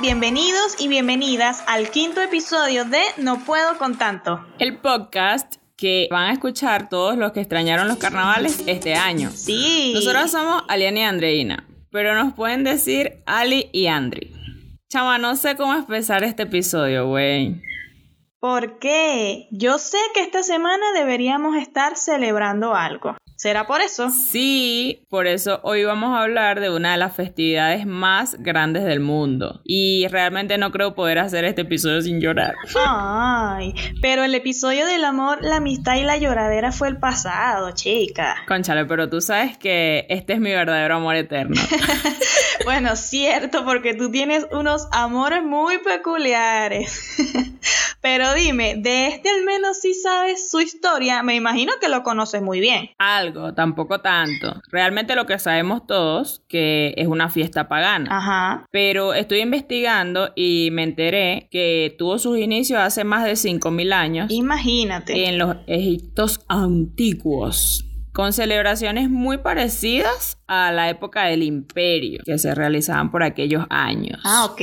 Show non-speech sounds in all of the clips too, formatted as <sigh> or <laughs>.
Bienvenidos y bienvenidas al quinto episodio de No puedo con tanto. El podcast que van a escuchar todos los que extrañaron los carnavales este año. Sí. Nosotros somos Aliana y Andreina, pero nos pueden decir Ali y Andri. Chama, no sé cómo empezar este episodio, güey. ¿Por qué? Yo sé que esta semana deberíamos estar celebrando algo. ¿Será por eso? Sí, por eso hoy vamos a hablar de una de las festividades más grandes del mundo. Y realmente no creo poder hacer este episodio sin llorar. Ay, pero el episodio del amor, la amistad y la lloradera fue el pasado, chica. Conchale, pero tú sabes que este es mi verdadero amor eterno. <laughs> bueno, cierto, porque tú tienes unos amores muy peculiares. <laughs> pero dime, de este al menos sí sabes su historia, me imagino que lo conoces muy bien. Algo, tampoco tanto. Realmente lo que sabemos todos que es una fiesta pagana. Ajá. Pero estoy investigando y me enteré que tuvo sus inicios hace más de 5000 años. Imagínate. En los Egiptos antiguos con celebraciones muy parecidas a la época del imperio que se realizaban por aquellos años. Ah, ok.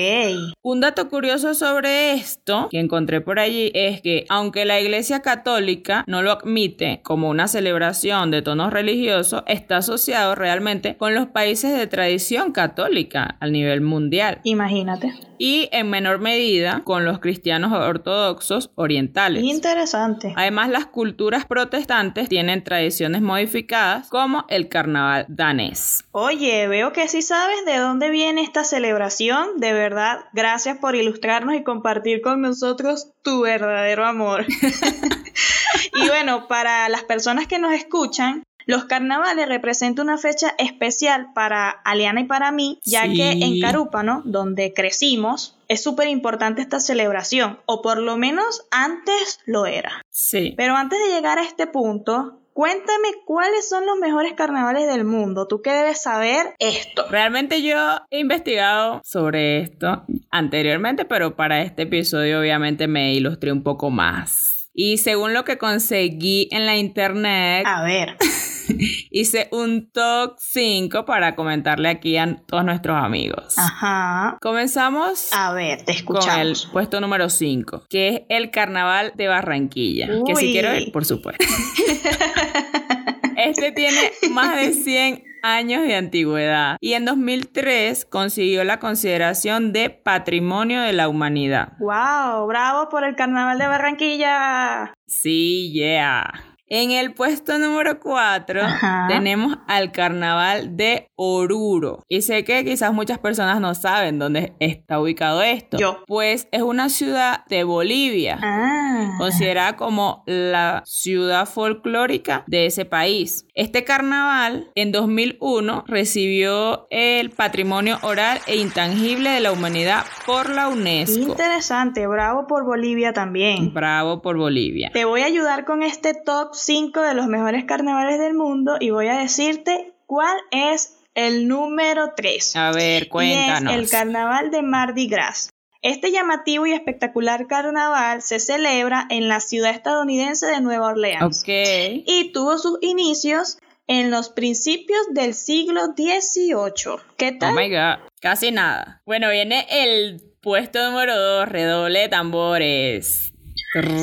Un dato curioso sobre esto que encontré por allí es que aunque la Iglesia Católica no lo admite como una celebración de tonos religiosos, está asociado realmente con los países de tradición católica a nivel mundial. Imagínate y en menor medida con los cristianos ortodoxos orientales. Interesante. Además, las culturas protestantes tienen tradiciones modificadas como el carnaval danés. Oye, veo que sí sabes de dónde viene esta celebración. De verdad, gracias por ilustrarnos y compartir con nosotros tu verdadero amor. <laughs> y bueno, para las personas que nos escuchan, los carnavales representan una fecha especial para Aliana y para mí, ya que en Carúpano, donde crecimos, es súper importante esta celebración, o por lo menos antes lo era. Sí. Pero antes de llegar a este punto, Cuéntame cuáles son los mejores carnavales del mundo. Tú qué debes saber esto. Realmente yo he investigado sobre esto anteriormente, pero para este episodio obviamente me ilustré un poco más. Y según lo que conseguí en la internet. A ver. <laughs> <laughs> hice un top 5 para comentarle aquí a todos nuestros amigos. Ajá. Comenzamos. A ver, te escuchamos. Con el puesto número 5, que es el Carnaval de Barranquilla. Que si quiero ir, por supuesto. <laughs> este tiene más de 100 años de antigüedad y en 2003 consiguió la consideración de Patrimonio de la Humanidad. ¡Wow! ¡Bravo por el Carnaval de Barranquilla! Sí, yeah. En el puesto número 4 tenemos al carnaval de Oruro. Y sé que quizás muchas personas no saben dónde está ubicado esto. Yo. Pues es una ciudad de Bolivia. Ah. Considerada como la ciudad folclórica de ese país. Este carnaval en 2001 recibió el patrimonio oral e intangible de la humanidad por la UNESCO. Interesante. Bravo por Bolivia también. Bravo por Bolivia. Te voy a ayudar con este top 5 de los mejores carnavales del mundo y voy a decirte cuál es el número 3. A ver, cuéntanos. Y es el carnaval de Mardi Gras. Este llamativo y espectacular carnaval se celebra en la ciudad estadounidense de Nueva Orleans. Ok. Y tuvo sus inicios en los principios del siglo XVIII. ¿Qué tal? Oh my god, casi nada. Bueno, viene el puesto número 2, redoble de tambores.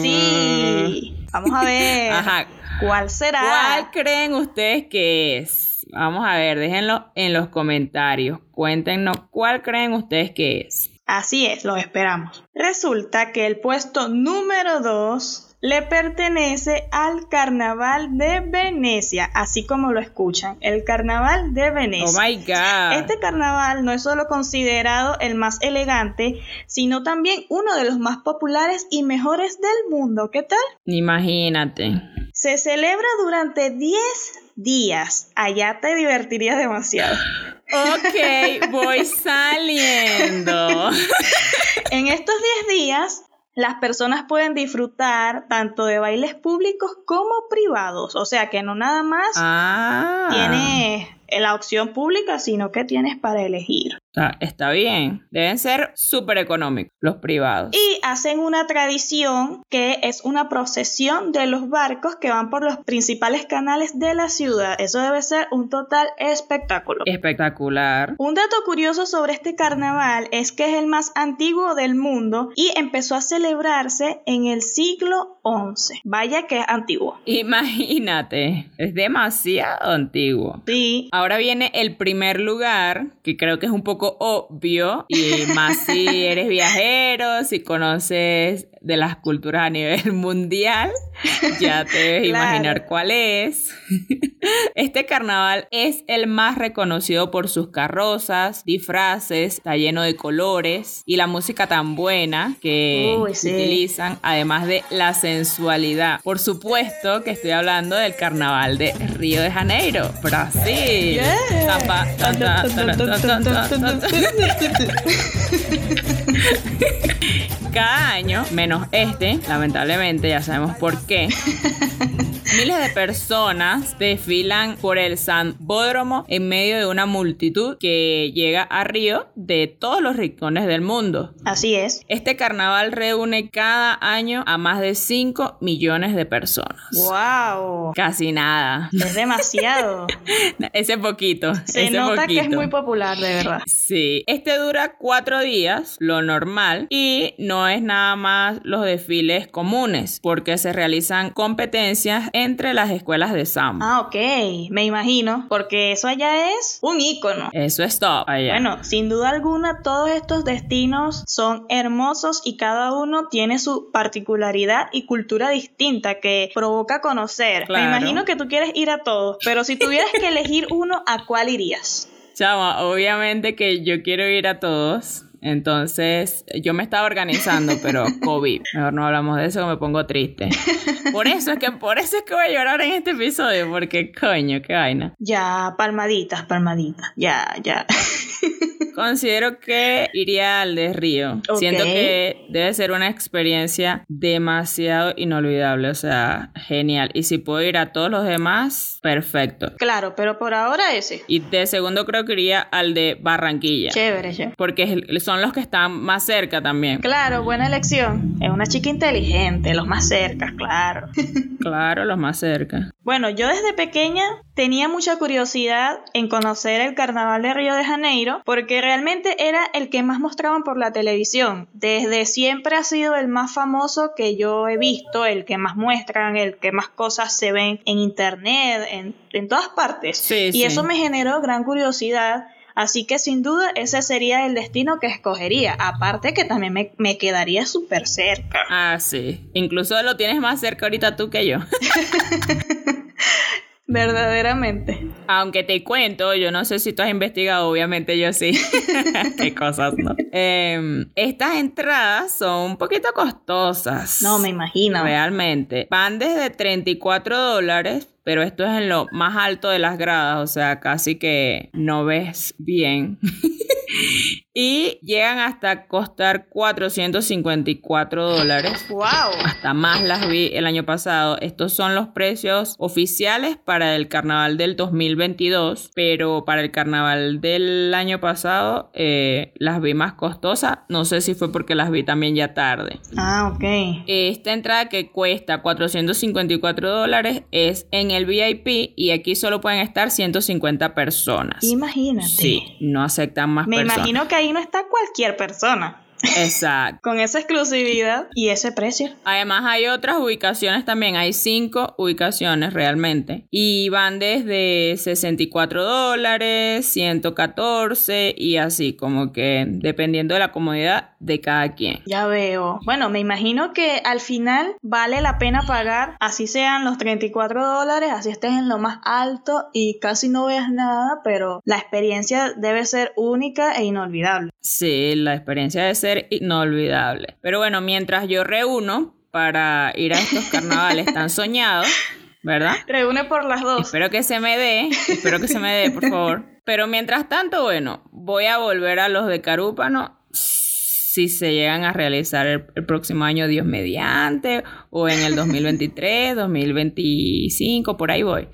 Sí. Vamos a ver. Ajá. ¿Cuál será? ¿Cuál creen ustedes que es? Vamos a ver, déjenlo en los comentarios. Cuéntenos cuál creen ustedes que es. Así es, lo esperamos. Resulta que el puesto número 2 le pertenece al Carnaval de Venecia, así como lo escuchan, el Carnaval de Venecia. Oh my God. Este carnaval no es solo considerado el más elegante, sino también uno de los más populares y mejores del mundo. ¿Qué tal? Imagínate. Se celebra durante 10 días. Allá te divertirías demasiado. Ok, voy <laughs> saliendo. en estos 10 días las personas pueden disfrutar tanto de bailes públicos como privados. O sea que no nada más ah. tienes la opción pública, sino que tienes para elegir. Está, está bien. Deben ser súper económicos los privados. Y hacen una tradición que es una procesión de los barcos que van por los principales canales de la ciudad. Eso debe ser un total espectáculo. Espectacular. Un dato curioso sobre este carnaval es que es el más antiguo del mundo y empezó a celebrarse en el siglo XI. Vaya que es antiguo. Imagínate, es demasiado antiguo. Sí. Ahora viene el primer lugar, que creo que es un poco obvio, y más si eres viajero, si conoces de las culturas a nivel <laughs> mundial, ya te debes Claro. imaginar cuál es. <laughs> Este carnaval es el más reconocido por sus carrozas, disfraces, está lleno de colores y la música tan buena que Uy, sí. utilizan, además de la sensualidad. Por supuesto que estoy hablando del carnaval de Río de Janeiro, Brasil. Yeah. Tampa- <laughs> <laughs> Cada año, menos este, lamentablemente, ya sabemos por qué. <laughs> Miles de personas desfilan por el Sambódromo en medio de una multitud que llega a Río de todos los rincones del mundo. Así es. Este carnaval reúne cada año a más de 5 millones de personas. ¡Wow! Casi nada. Es demasiado. <laughs> Ese poquito. Se ese nota que es poquito. muy popular, de verdad. Sí, este dura cuatro días, lo normal, y no es nada más los desfiles comunes, porque se realizan competencias entre las escuelas de samba. Ah, ok. Me imagino. Porque eso allá es un ícono. Eso es todo. allá. Bueno, sin duda alguna, todos estos destinos son hermosos y cada uno tiene su particularidad y cultura distinta que provoca conocer. Claro. Me imagino que tú quieres ir a todos, pero si tuvieras que <laughs> elegir uno, ¿a cuál irías? Chama, obviamente que yo quiero ir a todos. Entonces, yo me estaba organizando, pero <laughs> COVID. Mejor no hablamos de eso, que me pongo triste. Por eso es que, por eso es que voy a llorar en este episodio, porque coño, qué vaina. Ya, palmaditas, palmaditas. Ya, ya. <laughs> Considero que iría al de Río. Ok. Siento que debe ser una experiencia demasiado inolvidable, o sea, genial. Y si puedo ir a todos los demás, perfecto. Claro, pero por ahora ese. Y de segundo creo que iría al de Barranquilla. Chévere, chévere. Porque son los que están más cerca también. Claro, buena elección. Es una chica inteligente, los más cerca, claro. <laughs> Claro, los más cerca. Bueno, yo desde pequeña tenía mucha curiosidad en conocer el carnaval de Río de Janeiro porque realmente era el que más mostraban por la televisión. Desde siempre ha sido el más famoso que yo he visto, el que más muestran, el que más cosas se ven en internet, en, en todas partes. Sí, y sí. eso me generó gran curiosidad. Así que sin duda ese sería el destino que escogería. Aparte que también me, me quedaría súper cerca. Ah, sí. Incluso lo tienes más cerca ahorita tú que yo. <laughs> Verdaderamente. Aunque te cuento, yo no sé si tú has investigado, obviamente yo sí. <laughs> Qué cosas, ¿no? Em, estas entradas son un poquito costosas. No, me imagino. Realmente. Van desde 34 dólares, pero esto es en lo más alto de las gradas, o sea, casi que no ves bien. <laughs> y llegan hasta costar 454 dólares. ¡Wow! Hasta más las vi el año pasado. Estos son los precios oficiales para el carnaval del 2022, pero para el carnaval del año pasado eh, las vi más costosas. No sé si fue porque las vi también ya tarde. Ah, ok. Esta entrada que cuesta 454 dólares es en el VIP y aquí solo pueden estar 150 personas. Imagínate. Sí, no aceptan más Me personas. imagino que ahí no está cualquier persona. Exacto. Con esa exclusividad y ese precio. Además hay otras ubicaciones también, hay cinco ubicaciones realmente y van desde 64 dólares, 114 y así como que dependiendo de la comodidad de cada quien. Ya veo. Bueno, me imagino que al final vale la pena pagar, así sean los 34 dólares, así estés en lo más alto y casi no veas nada, pero la experiencia debe ser única e inolvidable. Sí, la experiencia debe ser inolvidable. Pero bueno, mientras yo reúno para ir a estos carnavales tan soñados, ¿verdad? Reúne por las dos. Espero que se me dé, espero que se me dé, por favor. Pero mientras tanto, bueno, voy a volver a los de Carúpano si se llegan a realizar el, el próximo año, Dios mediante, o en el 2023, 2025, por ahí voy.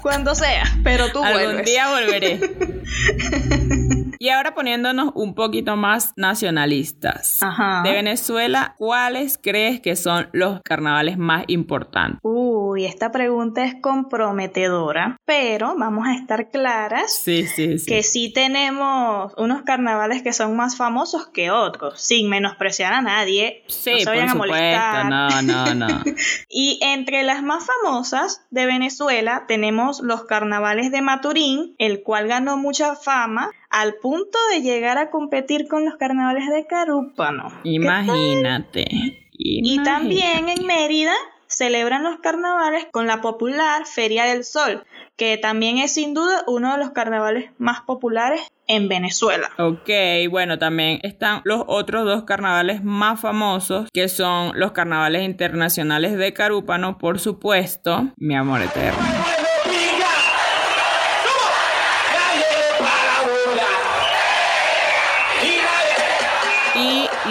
Cuando sea, pero tú Algún vuelves. día volveré. <laughs> Y ahora poniéndonos un poquito más nacionalistas. Ajá. De Venezuela, ¿cuáles crees que son los carnavales más importantes? Uy, esta pregunta es comprometedora, pero vamos a estar claras Sí, sí, sí. que sí tenemos unos carnavales que son más famosos que otros, sin menospreciar a nadie. Sí, no se por vayan a supuesto. molestar. No, no, no. <laughs> Y entre las más famosas de Venezuela tenemos los carnavales de Maturín, el cual ganó mucha fama al punto de llegar a competir con los carnavales de Carúpano. Imagínate. Y también en Mérida celebran los carnavales con la popular Feria del Sol, que también es sin duda uno de los carnavales más populares en Venezuela. Ok, bueno, también están los otros dos carnavales más famosos, que son los carnavales internacionales de Carúpano, por supuesto, mi amor eterno.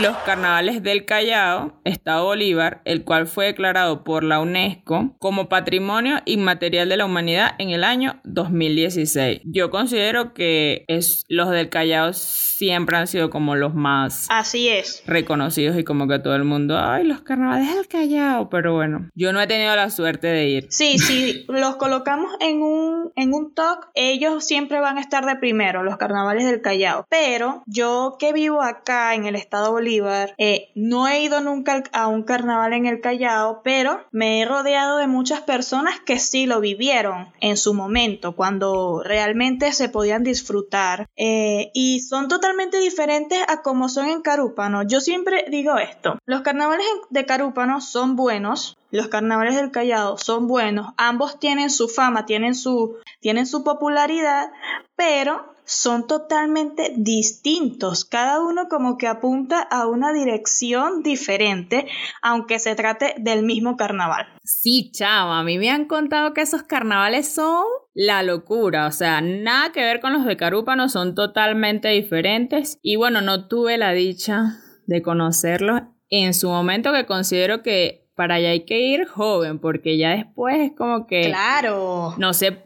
Los carnavales del Callao, Estado Bolívar, el cual fue declarado por la UNESCO como Patrimonio Inmaterial de la Humanidad en el año 2016. Yo considero que es, los del Callao siempre han sido como los más Así es. reconocidos y como que todo el mundo, ay, los carnavales del Callao, pero bueno, yo no he tenido la suerte de ir. Sí, si los colocamos en un, en un top, ellos siempre van a estar de primero, los carnavales del Callao. Pero yo que vivo acá en el estado Bolívar, eh, no he ido nunca a un carnaval en el Callao, pero me he rodeado de muchas personas que sí lo vivieron en su momento, cuando realmente se podían disfrutar. eh, y son totalmente diferentes a como son en Carúpano. Yo siempre digo esto, los carnavales de Carúpano son buenos, los carnavales del Callao son buenos, ambos tienen su fama, tienen su, tienen su popularidad, pero son totalmente distintos. Cada uno como que apunta a una dirección diferente, aunque se trate del mismo carnaval. Sí, chama, a mí me han contado que esos carnavales son la locura, o sea, nada que ver con los de Carúpano, son totalmente diferentes. Y bueno, no tuve la dicha de conocerlos en su momento que considero que para allá hay que ir joven, porque ya después es como que Claro. no se,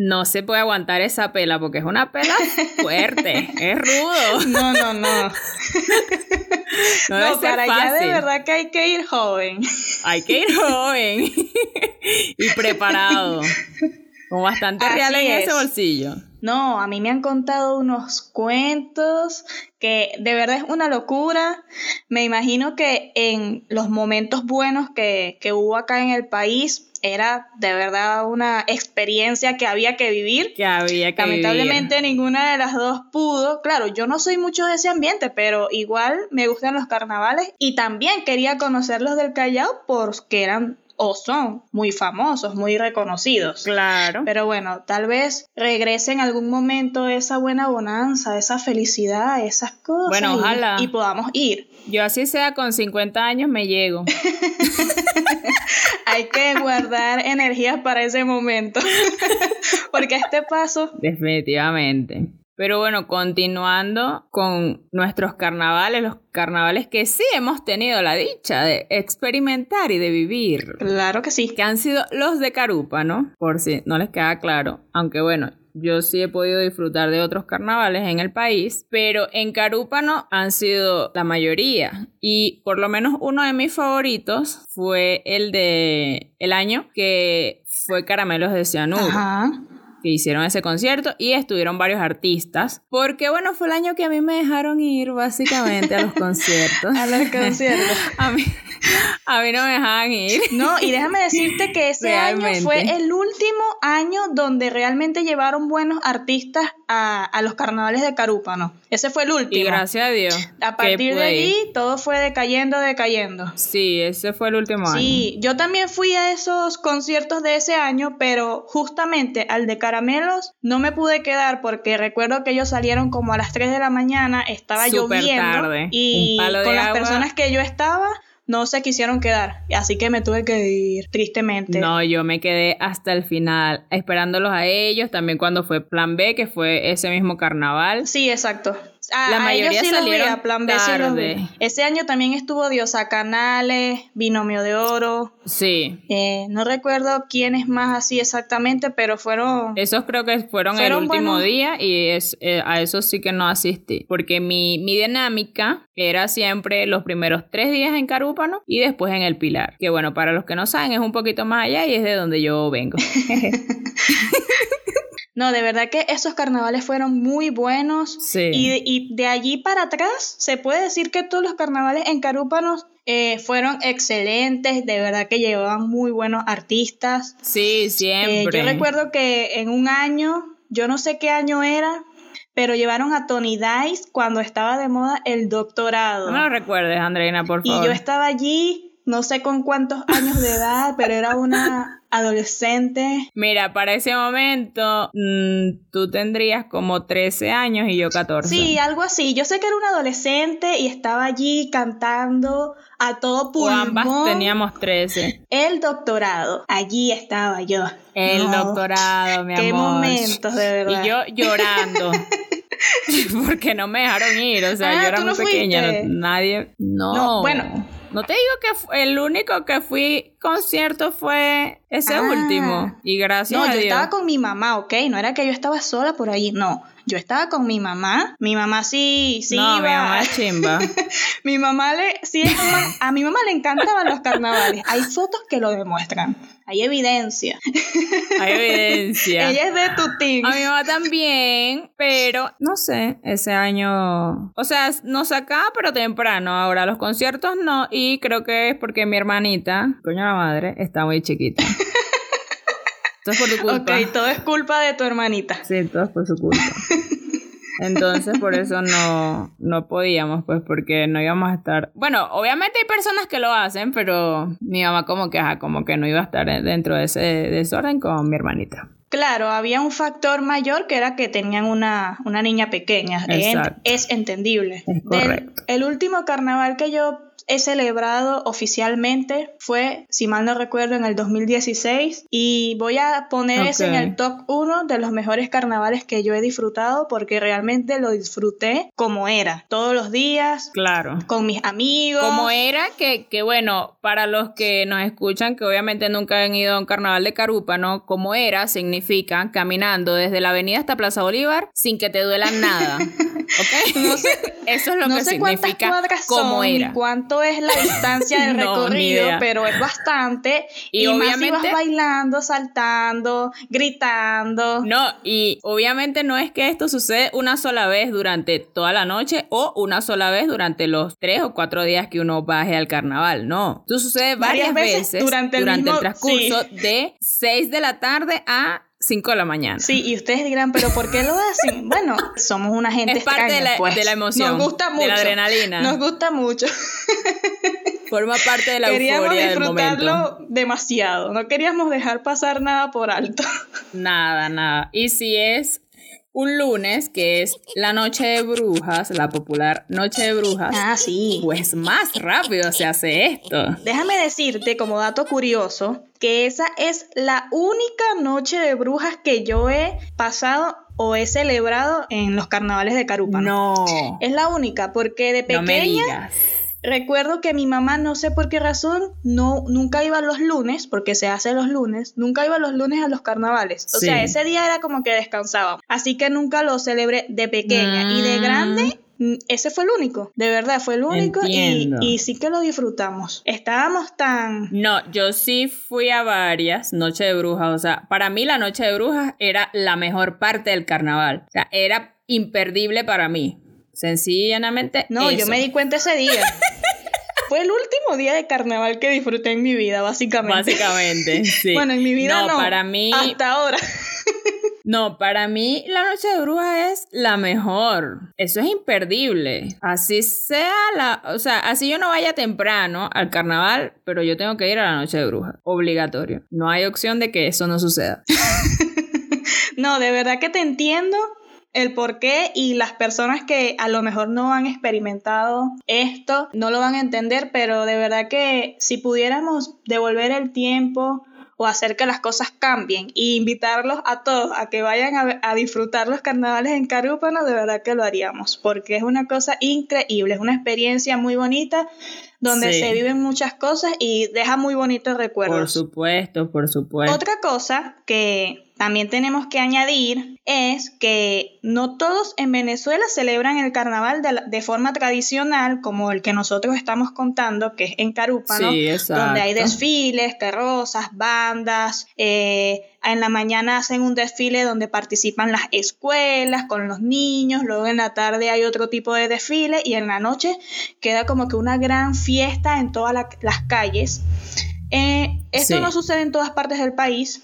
no se puede aguantar esa pela, porque es una pela <laughs> fuerte, es rudo. No, no, no. <laughs> No, No, para allá de verdad que hay que ir joven. Hay que ir joven <laughs> y preparado. Con bastante Así real en ese es. bolsillo. No, a mí me han contado unos cuentos que de verdad es una locura. Me imagino que en los momentos buenos que, que hubo acá en el país era de verdad una experiencia que había que vivir. Que había que Lamentablemente ninguna de las dos pudo. Claro, yo no soy mucho de ese ambiente, pero igual me gustan los carnavales y también quería conocer los del Callao porque eran o son muy famosos, muy reconocidos. Claro. Pero bueno, tal vez regrese en algún momento esa buena bonanza, esa felicidad, esas cosas. Bueno, y- ojalá. Y, podamos ir. Yo así sea con 50 años me llego. <laughs> Hay que guardar energías para ese momento. <laughs> Porque a este paso, Definitivamente. Pero bueno, continuando con nuestros carnavales, los carnavales que sí hemos tenido la dicha de experimentar y de vivir. claro que sí. que han sido los de Carúpano, por si no les queda claro, aunque bueno, yo sí he podido disfrutar de otros carnavales en el país, pero en Carúpano han sido la mayoría y por lo menos uno de mis favoritos fue el de el año que fue Caramelos de Cianuro Ajá. Que hicieron ese concierto y estuvieron varios artistas. Porque bueno, fue el año que a mí me dejaron ir básicamente a los <laughs> conciertos. A los conciertos. <laughs> a, mí, a mí no me dejaban ir. No, y déjame decirte que ese año fue el último año donde realmente llevaron buenos artistas a, a los carnavales de Carúpano. Ese fue el último. Y gracias a Dios. A partir de allí todo fue decayendo, decayendo. Sí, ese fue el último año. Sí, yo también fui a esos conciertos de ese año, pero justamente al de Caramelos no me pude quedar porque recuerdo que ellos salieron como a las 3 de la mañana, estaba lloviendo tarde, y con las agua. personas que yo estaba no se quisieron quedar, así que me tuve que ir tristemente. No, yo me quedé hasta el final esperándolos a ellos, también cuando fue Plan B, que fue ese mismo carnaval. Sí, exacto. La a ellos mayoría sí los vi, salieron a Plan B sí los vi. tarde. Ese año también estuvo Diosa Canales, Binomio de Oro. Sí. eh, no recuerdo quiénes más así exactamente, pero fueron. Esos creo que fueron, Fueron el último buenos. día y es, eh, a eso sí que no asistí. Porque mi, mi dinámica era siempre los primeros tres días en Carúpano y después en el Pilar. Que bueno, para los que no saben es un poquito más allá y es de donde yo vengo. <laughs> <laughs> No, de verdad que esos carnavales fueron muy buenos. Sí. Y, de- y de allí para atrás, se puede decir que todos los carnavales en Carúpanos eh, fueron excelentes. De verdad que llevaban muy buenos artistas. Sí, Eh, siempre. yo recuerdo que en un año, yo no sé qué año era, pero llevaron a Tony Dice cuando estaba de moda el doctorado. No me lo recuerdes, Andreina, por y favor. yo estaba allí, no sé con cuántos años de edad, pero era una adolescente. Mira, para ese momento mm, tú tendrías como 13 años y yo 14. Sí, algo así. Yo sé que era una adolescente y estaba allí cantando a todo O pulmón. ambas teníamos 13. El doctorado. Allí estaba yo. El No, doctorado, mi Qué amor. momentos, de verdad. Y yo llorando. <laughs> Porque no me dejaron ir. O sea, Ah, yo era ¿tú muy no pequeña. no- nadie. No. No, bueno. No te digo que el único que fui concierto fue ese Ah. último. Y gracias No, a yo Dios. estaba con mi mamá, ¿ok? No era que yo estaba sola por allí, no. Yo estaba con mi mamá. Mi mamá sí, sí no, mi iba. mamá es chimba. <laughs> Mi mamá le, sí, es mamá- a mi mamá le encantaban los carnavales. Hay fotos que lo demuestran. Hay evidencia. Hay <laughs> evidencia. Ella es de tu team. A mi mamá también, pero no sé, ese año, o sea, nos sacaba pero temprano, ahora los conciertos no, y creo que es porque mi hermanita, coño la madre, está muy chiquita. <laughs> Es por tu culpa. Ok, todo es culpa de tu hermanita. Sí, todo es por su culpa. <laughs> Entonces, por eso no, no podíamos, pues, porque no íbamos a estar. Bueno, obviamente hay personas que lo hacen, pero mi mamá, como que, ajá, como que no iba a estar dentro de ese desorden con mi hermanita. Claro, había un factor mayor que era que tenían una, una niña pequeña. Es, Exacto. es entendible. Es Del- correcto. el último carnaval que yo he celebrado oficialmente fue, si mal no recuerdo, en el 2016 y voy a poner ese en el top 1 de los mejores carnavales que yo he disfrutado porque realmente lo disfruté como era, todos los días, Claro. con mis amigos. Como era que, que, bueno, para los que nos escuchan, que obviamente nunca han ido a un carnaval de Carúpano, como era significa caminando desde la avenida hasta Plaza Bolívar sin que te duela nada. <laughs> ¿Ok? No sé- <laughs> Eso es lo no que sé cuántas significa cuadras como son era. ni cuánto es la <laughs> distancia del No, recorrido, pero es bastante. Y Y, más si vas bailando, saltando, gritando. No, y obviamente no es que esto sucede una sola vez durante toda la noche o una sola vez durante los tres o cuatro días que uno baje al carnaval, no. Esto sucede varias, Varias veces, veces durante, durante el transcurso de 6 de la tarde a 5 de la mañana. Sí, y ustedes dirán, pero ¿por qué lo hacen? <laughs> Bueno, somos una gente Es parte extraña, de la- pues. de la emoción, Nos gusta de mucho. la adrenalina. Nos gusta mucho. <laughs> Forma parte de la queríamos euforia del momento. disfrutarlo demasiado. No queríamos dejar pasar nada por alto. Nada, nada. Y si es un lunes, que es la noche de brujas, la popular noche de brujas, Ah, sí. pues más rápido se hace esto. Déjame decirte, como dato curioso, que esa es la única noche de brujas que yo he pasado o he celebrado en los carnavales de Carúpano. No. Es la única, porque de No me pequeña digas. Recuerdo que mi mamá, no sé por qué razón, no, nunca iba los lunes, porque se hace los lunes, nunca iba los lunes a los carnavales. O Sí. sea, ese día era como que descansaba. Así que nunca lo celebré de pequeña. Y de Mm. grande, mm, ese fue el único. De verdad, fue el único. Y, y sí que lo disfrutamos. Estábamos tan... No, yo sí fui a varias noches de brujas. O sea, para mí la noche de brujas era la mejor parte del carnaval. O sea, era imperdible para mí. Sencillamente. No, yo me di cuenta ese día. <laughs> Fue el último día de carnaval que disfruté en mi vida, básicamente. Básicamente, sí. Bueno, en mi vida no. para mí. Hasta ahora. No, para mí la noche de brujas es la mejor. Eso es imperdible. Así sea la, o sea, así yo no vaya temprano al carnaval, pero yo tengo que ir a la noche de brujas. Obligatorio. No hay opción de que eso no suceda. <laughs> No, de verdad que te entiendo el por qué y las personas que a lo mejor no han experimentado esto no lo van a entender, pero de verdad que si pudiéramos devolver el tiempo o hacer que las cosas cambien y invitarlos a todos a que vayan a, disfrutar los carnavales en Carúpano, de verdad que lo haríamos, porque es una cosa increíble, es una experiencia muy bonita donde se viven muchas cosas y deja muy bonitos recuerdos. Por supuesto, por supuesto. Otra cosa que también tenemos que añadir es que no todos en Venezuela celebran el carnaval de, forma tradicional como el que nosotros estamos contando, que es en Carúpano, donde hay desfiles, carrozas, bandas, eh, en la mañana hacen un desfile donde participan las escuelas con los niños, luego en la tarde hay otro tipo de desfile y en la noche queda como que una gran fiesta en todas las calles. Eh, esto no sucede en todas partes del país,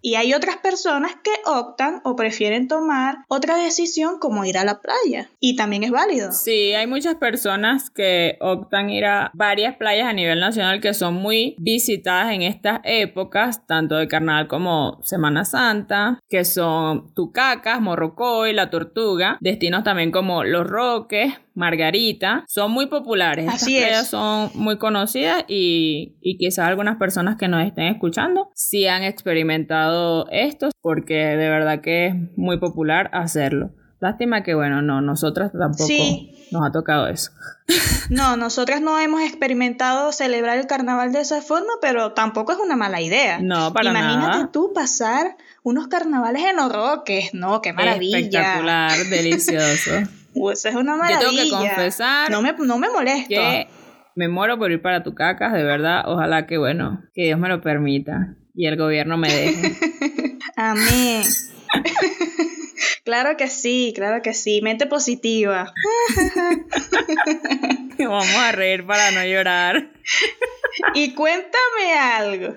y hay otras personas que optan o prefieren tomar otra decisión como ir a la playa. Y también es válido. Sí, hay muchas personas que optan ir a varias playas a nivel nacional que son muy visitadas en estas épocas, tanto de carnaval como Semana Santa, que son Tucacas, Morrocoy, La Tortuga, destinos también como Los Roques, Margarita, son muy populares. Así Estas es. son muy conocidas y, y quizás algunas personas que nos estén escuchando sí han experimentado esto porque de verdad que es muy popular hacerlo. Lástima que, bueno, no, nosotras tampoco nos ha tocado eso. <laughs> No, nosotras no hemos experimentado celebrar el carnaval de esa forma, pero tampoco es una mala idea. No, para Imagínate tú pasar unos carnavales en los roques, no, qué maravilla. Espectacular, delicioso. <laughs> Pues es una maravilla. Yo tengo que confesar. No me, no me molesto. Que me muero por ir para tu cacas, de verdad. Ojalá que, bueno, que Dios me lo permita y el gobierno me deje. <laughs> Amén. <laughs> claro que sí, claro que sí. Mente positiva. <laughs> Vamos a reír para no llorar. y cuéntame algo.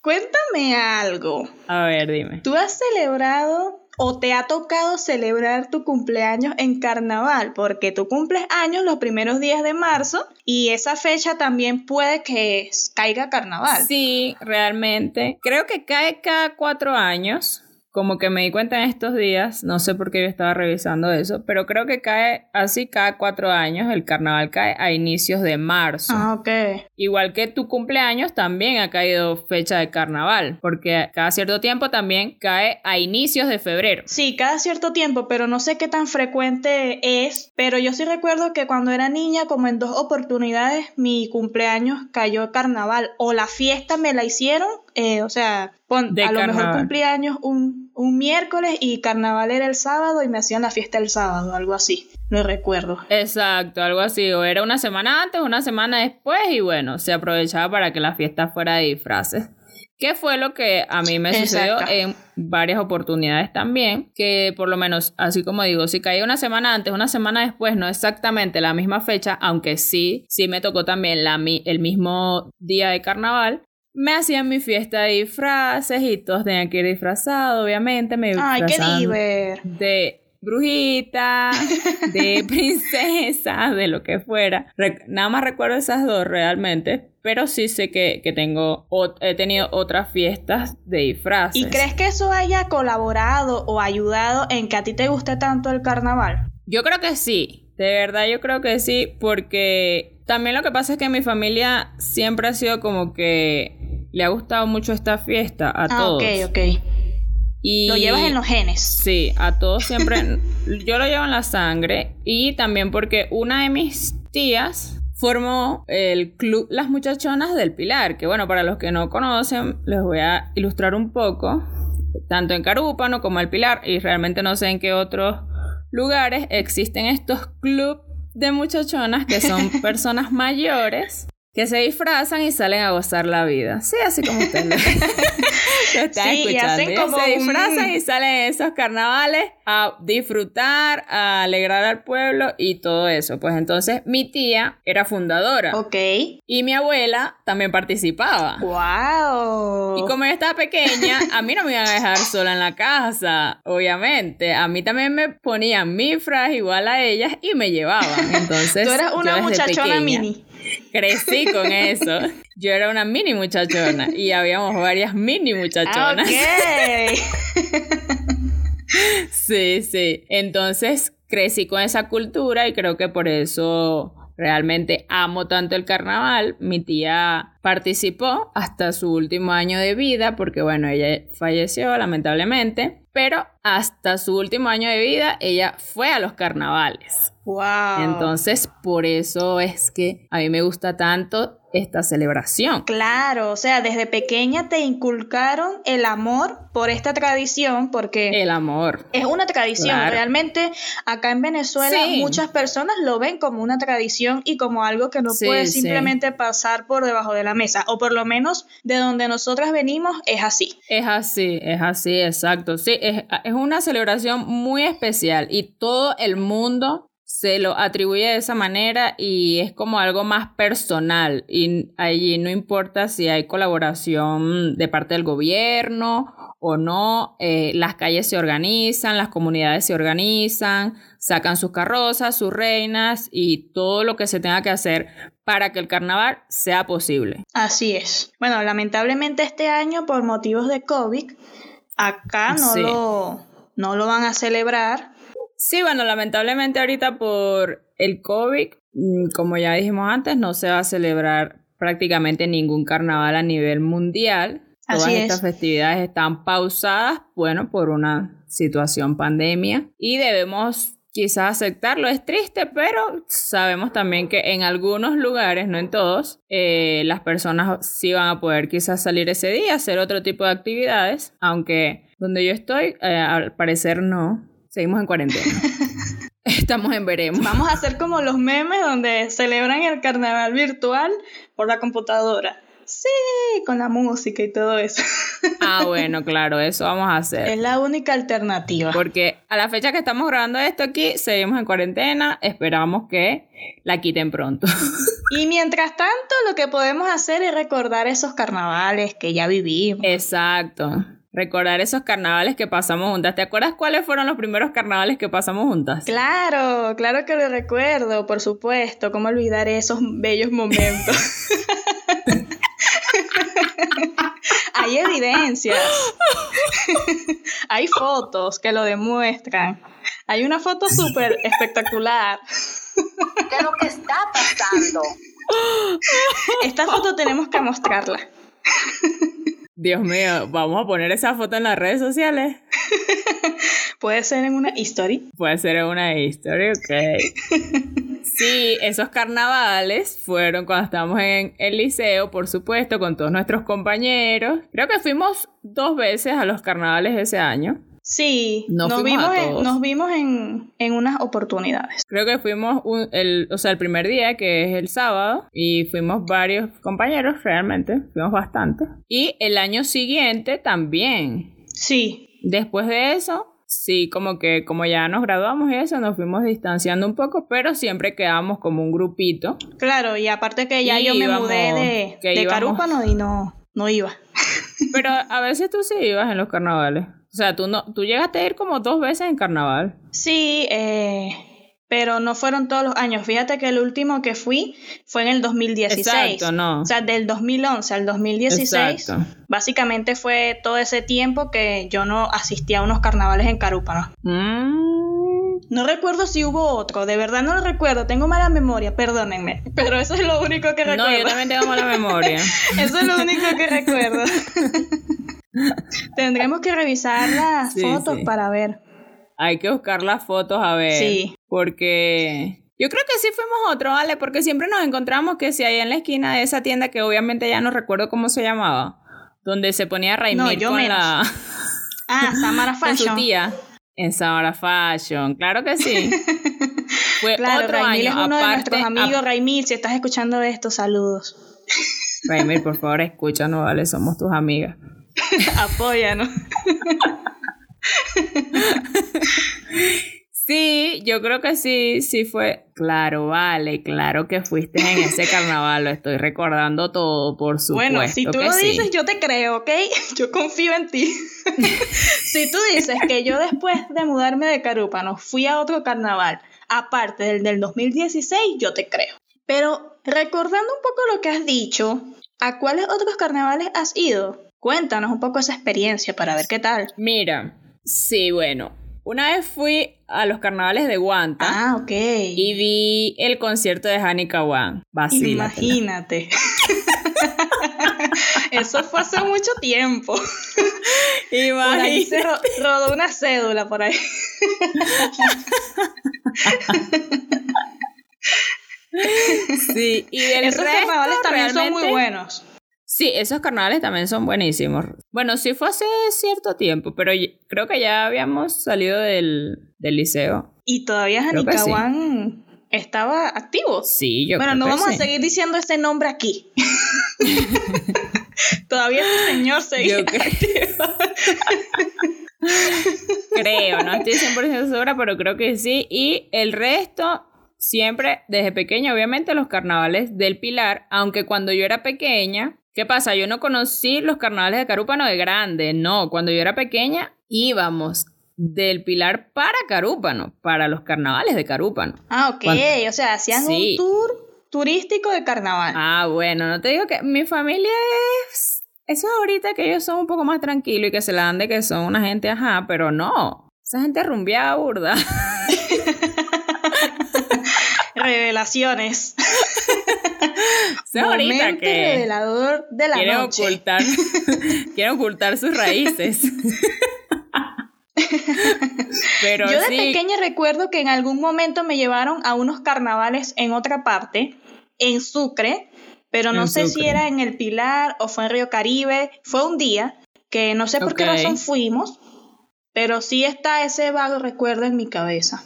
cuéntame algo. A ver, dime. ¿Tú has celebrado o te ha tocado celebrar tu cumpleaños en carnaval, porque tú cumples años los primeros días de marzo y esa fecha también puede que caiga carnaval. Sí, realmente. Creo que cae cada cuatro años como que me di cuenta en estos días, no sé por qué yo estaba revisando eso, pero creo que cae así cada cuatro años, el carnaval cae a inicios de marzo. Ah, ok. Igual que tu cumpleaños también ha caído fecha de carnaval, porque cada cierto tiempo también cae a inicios de febrero. Sí, cada cierto tiempo, pero no sé qué tan frecuente es, pero yo sí recuerdo que cuando era niña, como en dos oportunidades, mi cumpleaños cayó carnaval o la fiesta me la hicieron eh, o sea, a lo mejor cumplía años un, un, miércoles y carnaval era el sábado y me hacían la fiesta el sábado, algo así. No recuerdo. Exacto, algo así. O era una semana antes, una semana después y bueno, se aprovechaba para que la fiesta fuera de disfraces. ¿Qué fue lo que a mí me sucedió en varias oportunidades también? Que por lo menos, así como digo, si caía una semana antes, una semana después, no exactamente la misma fecha, aunque sí, sí me tocó también la, el mismo día de carnaval, me hacían mi fiesta de disfraces y todos tenían que ir disfrazados, obviamente. Me Ay, qué diver. De brujita, de <laughs> princesa, de lo que fuera. nada más recuerdo esas dos realmente, pero sí sé que, que tengo, he tenido otras fiestas de disfraces. ¿Y crees que eso haya colaborado o ayudado en que a ti te guste tanto el carnaval? Yo creo que sí, de verdad yo creo que sí, porque también lo que pasa es que mi familia siempre ha sido como que le ha gustado mucho esta fiesta a ah, todos. Ok, ok. Y lo llevas en los genes. Sí, a todos siempre. <laughs> yo lo llevo en la sangre. Y también porque una de mis tías formó el club Las Muchachonas del Pilar. Que bueno, para los que no conocen, les voy a ilustrar un poco. Tanto en Carúpano como el Pilar. Y realmente no sé en qué otros lugares existen estos clubes de muchachonas que son <laughs> personas mayores que se disfrazan y salen a gozar la vida. Sí, así como ustedes lo, <laughs> están escuchando. se disfrazan y salen en esos carnavales a disfrutar, a alegrar al pueblo y todo eso. Pues entonces mi tía era fundadora. Ok. Y mi abuela también participaba. ¡Wow! Y como yo estaba pequeña, a mí no me iban a dejar sola en la casa, obviamente. A mí también me ponían mi fras igual a ellas y me llevaban. <laughs> Entonces, tú eras una muchachona mini. Crecí con eso. Yo era una mini muchachona y habíamos varias mini muchachonas. <laughs> sí, sí. Entonces crecí con esa cultura y creo que por eso realmente amo tanto el carnaval. Mi tía participó hasta su último año de vida, porque bueno, ella falleció lamentablemente, pero hasta su último año de vida ella fue a los carnavales. Wow. Entonces, por eso es que a mí me gusta tanto esta celebración. Claro, o sea, desde pequeña te inculcaron el amor por esta tradición, porque el amor es una tradición. Realmente acá en Venezuela muchas personas lo ven como una tradición y como algo que no puede simplemente pasar por debajo de la mesa, o por lo menos de donde nosotras venimos es así. Es así, es así, exacto. Sí, es, es una celebración muy especial y todo el mundo se lo atribuye de esa manera y es como algo más personal y allí no importa si hay colaboración de parte del gobierno o no, eh, las calles se organizan, las comunidades se organizan, sacan sus carrozas, sus reinas y todo lo que se tenga que hacer para que el carnaval sea posible. Así es. Bueno, lamentablemente este año por motivos de COVID, acá no, lo, no lo van a celebrar Sí, bueno, lamentablemente ahorita por el COVID, mm, como ya dijimos antes, no se va a celebrar prácticamente ningún carnaval a nivel mundial. Todas estas festividades están pausadas, bueno, por una situación pandemia y debemos quizás aceptarlo. Es triste, pero sabemos también que en algunos lugares, no en todos, eh, las personas sí van a poder quizás salir ese día, hacer otro tipo de actividades, aunque donde yo estoy, eh, al parecer no. Seguimos en cuarentena. <laughs> Estamos en veremos. Vamos a hacer como los memes donde celebran el carnaval virtual por la computadora. Sí, con la música y todo eso. <laughs> Ah, bueno, claro, eso vamos a hacer. Es la única alternativa. Porque a la fecha que estamos grabando esto aquí, seguimos en cuarentena, esperamos que la quiten pronto. <laughs> Y mientras tanto, lo que podemos hacer es recordar esos carnavales que ya vivimos. Exacto recordar esos carnavales que pasamos juntas. ¿Te acuerdas cuáles fueron los primeros carnavales que pasamos juntas? Claro, claro que lo recuerdo, por supuesto. ¿Cómo olvidar esos bellos momentos? <laughs> Hay evidencias. <laughs> Hay fotos que lo demuestran. Hay una foto súper espectacular. ¿Qué es lo que está pasando? Esta foto tenemos que mostrarla. <laughs> Dios mío, <laughs> vamos a poner esa foto en las redes sociales. <laughs> Puede ser en una history. Puede ser en una history, ok. <laughs> Sí, esos carnavales fueron cuando estábamos en el liceo, por supuesto, con todos nuestros compañeros. Creo que fuimos dos veces a los carnavales de ese año. Sí, nos, vimos, en, nos vimos en, en, unas oportunidades. Creo que fuimos el, o sea, el primer día, que es el sábado, y fuimos varios compañeros, realmente, fuimos bastantes. Y el año siguiente también. Sí. Después de eso, sí, como que como ya nos graduamos y eso, nos fuimos distanciando un poco, pero siempre quedamos como un grupito. Claro, y aparte que ya yo me mudé de, de Carúpano y no, no iba. Pero a veces tú sí ibas en los carnavales. O sea, tú, no, tú llegaste a ir como dos veces en carnaval. Sí, eh, pero no fueron todos los años. Fíjate que el último que fui fue en el 2016. Exacto, no. O sea, del 2011 al 2016. Básicamente fue todo ese tiempo que yo no asistía a unos carnavales en Carúpano. Mm. No recuerdo si hubo otro, de verdad no lo recuerdo, tengo mala memoria, perdónenme, pero eso es lo único que recuerdo. No, yo también tengo mala memoria. <laughs> eso es lo único que recuerdo. <laughs> <laughs> Tendremos que revisar las fotos para ver. Hay que buscar las fotos a ver. Sí. Porque yo creo que sí fuimos otro, ¿vale? Porque siempre nos encontramos que si hay en la esquina de esa tienda, que obviamente ya no recuerdo cómo se llamaba, donde se ponía Raimir con la... <laughs> Ah, Samara Fashion. Con su tía. En Samara Fashion, claro que sí. <laughs> Fue otro año. es uno de nuestros amigos. Raimir, si estás escuchando esto, saludos. Raimir, por favor, escúchanos, ¿vale? Somos tus amigas. <laughs> Apóyanos. <laughs> Sí, yo creo que sí, sí fue. Claro, vale, claro que fuiste en ese carnaval, lo estoy recordando todo, por supuesto. Bueno, si tú lo dices, yo te creo, ¿ok? <laughs> Yo confío en ti. si tú dices que yo después de mudarme de Carúpano fui a otro carnaval, aparte del del 2016, yo te creo. Pero recordando un poco lo que has dicho, ¿a cuáles otros carnavales has ido? Cuéntanos un poco esa experiencia para ver qué tal. Mira, sí, bueno. Una vez fui a los carnavales de Guanta. Ah, ok. Y vi el concierto de Hani Kawan. Imagínate. <laughs> Eso fue hace mucho tiempo. <laughs> Por ahí se ro- rodó una cédula por ahí. <laughs> Sí, y del Esos resto, carnavales también son muy buenos. Sí, esos carnavales también son buenísimos. Bueno, sí fue hace cierto tiempo, pero creo que ya habíamos salido del, del liceo. Y todavía que sí. Estaba activo. Sí, yo bueno, creo no que vamos a seguir diciendo ese nombre aquí. <laughs> todavía ese señor seguía Yo creo- activo. <laughs> Creo, no estoy 100% segura, pero creo que sí. Y el resto, siempre desde pequeña, obviamente los carnavales del Pilar, aunque cuando yo era pequeña, ¿qué pasa? Yo no conocí los carnavales de Carúpano de grande, no, cuando yo era pequeña íbamos del Pilar para Carúpano, para los carnavales de Carúpano. Ah, ok. O sea, hacían Sí. un tour turístico de carnaval. Ah, bueno, no te digo que mi familia es... Eso es ahorita que ellos son un poco más tranquilos y que se la dan de que son una gente, ajá, pero no. Esa gente rumbeada burda. <laughs> Revelaciones. <laughs> Momento que revelador de la quieren noche. ocultar, <laughs> quieren ocultar sus raíces. <laughs> Pero Yo de sí, pequeña recuerdo que en algún momento me llevaron a unos carnavales en otra parte, en Sucre, pero no En sé si era en el Pilar o fue en Río Caribe. Fue un día que no sé por qué razón fuimos, pero sí está ese vago recuerdo en mi cabeza.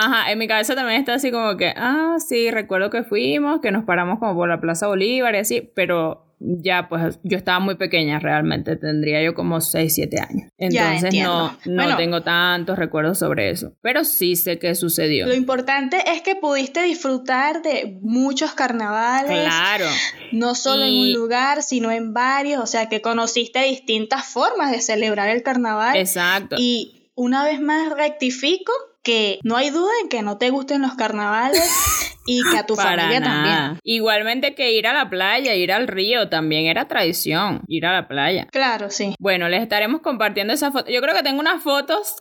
Ajá, en mi cabeza también está así como que, ah, sí, recuerdo que fuimos, que nos paramos como por la Plaza Bolívar y así, pero ya, pues yo estaba muy pequeña realmente, tendría yo como 6, 7 años. Ya, Entonces no, no Bueno. tengo tantos recuerdos sobre eso, pero sí sé que sucedió. Lo importante es que pudiste disfrutar de muchos carnavales, Claro, no solo en un lugar, sino en varios, o sea que conociste distintas formas de celebrar el carnaval. exacto. Y una vez más rectifico que no hay duda en que no te gusten los carnavales <laughs> y que a tu Para familia nada. también. Igualmente que ir a la playa, ir al río, también era tradición, ir a la playa. Claro, sí. Bueno, les estaremos compartiendo esa foto. Yo creo que tengo unas fotos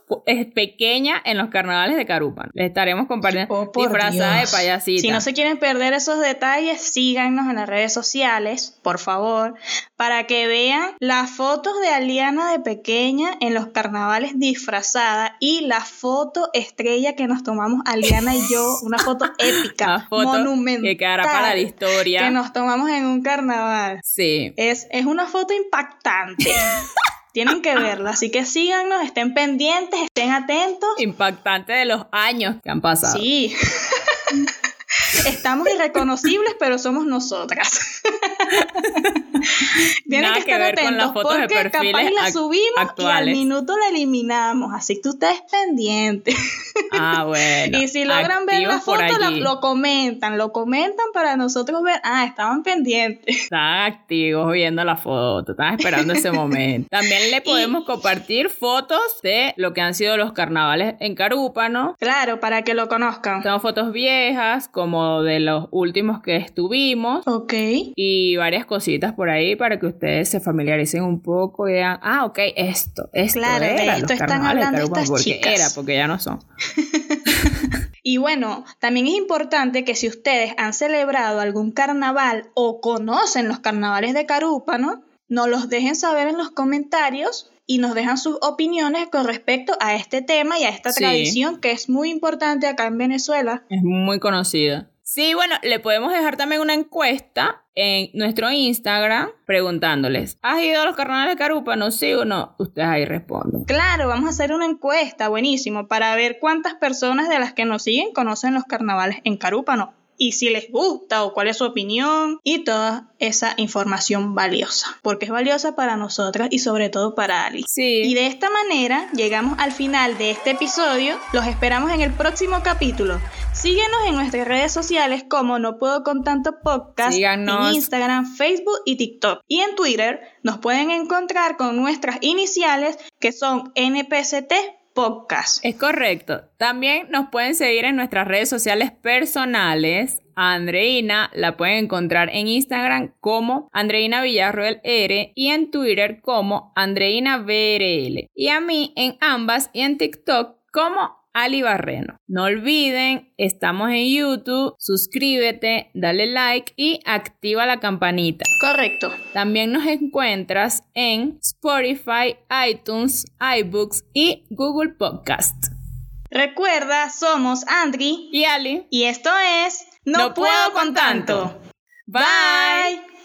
pequeñas en los carnavales de Carúpano. Les estaremos compartiendo Oh, disfrazada Dios. de payasita. Si no se quieren perder esos detalles, síganos en las redes sociales, por favor, para que vean las fotos de Aliana de pequeña en los carnavales disfrazada y la foto estrella que nos tomamos Aliana y yo, una foto <laughs> épica, Una foto que quedará para la historia. que nos tomamos en un carnaval. Sí. Es, es una foto impactante. <laughs> Tienen que verla, así que síganos, estén pendientes, estén atentos. Impactante de los años que han pasado. Sí. <laughs> Estamos irreconocibles, pero somos nosotras. <laughs> Tienen Nada que que estar ver con atentos las fotos de porque capaz la subimos y al minuto la eliminamos, así que ustedes pendientes. Ah, bueno. <laughs> y si logran ver la foto, lo comentan, lo comentan para nosotros ver, ah, estaban pendientes. <laughs> Estaban activos viendo la foto, estaban esperando ese momento. También le podemos compartir fotos de lo que han sido los carnavales en Carúpano. Claro, para que lo conozcan. Tengo fotos viejas, como de los últimos que estuvimos. Ok. Y varias cositas por ahí para que ustedes se familiaricen un poco y digan, ah, ok, esto, esto Claro, de era esto los están de hablando estas porque chicas. era, porque ya no son. <laughs> Y bueno, también es importante que si ustedes han celebrado algún carnaval o conocen los carnavales de Carúpano, nos los dejen saber en los comentarios y nos dejan sus opiniones con respecto a este tema y a esta Sí. tradición que es muy importante acá en Venezuela. Es muy conocida. Sí, bueno, le podemos dejar también una encuesta en nuestro Instagram preguntándoles, ¿has ido a los carnavales de Carúpano? ¿Sí o no? Ustedes ahí responden. Claro, vamos a hacer una encuesta, buenísimo, para ver cuántas personas de las que nos siguen conocen los carnavales en Carúpano y si les gusta o cuál es su opinión y toda esa información valiosa, porque es valiosa para nosotras y sobre todo para Ali. Sí. Y de esta manera llegamos al final de este episodio. Los esperamos en el próximo capítulo. Síguenos en nuestras redes sociales como No Puedo Con Tanto Podcast Síganos. en Instagram, Facebook y TikTok. Y en Twitter nos pueden encontrar con nuestras iniciales que son NPCT Podcast. Es correcto. También nos pueden seguir en nuestras redes sociales personales. A Andreina la pueden encontrar en Instagram como Andreina Villarroel R y en Twitter como Andreina VRL. Y a mí en ambas y en TikTok como Ali Barreno. No olviden, estamos en YouTube, suscríbete, dale like y activa la campanita. Correcto. También nos encuentras en Spotify, iTunes, iBooks y Google Podcast. Recuerda, somos Andri Y Ali, y esto es No, puedo, con tanto. Bye.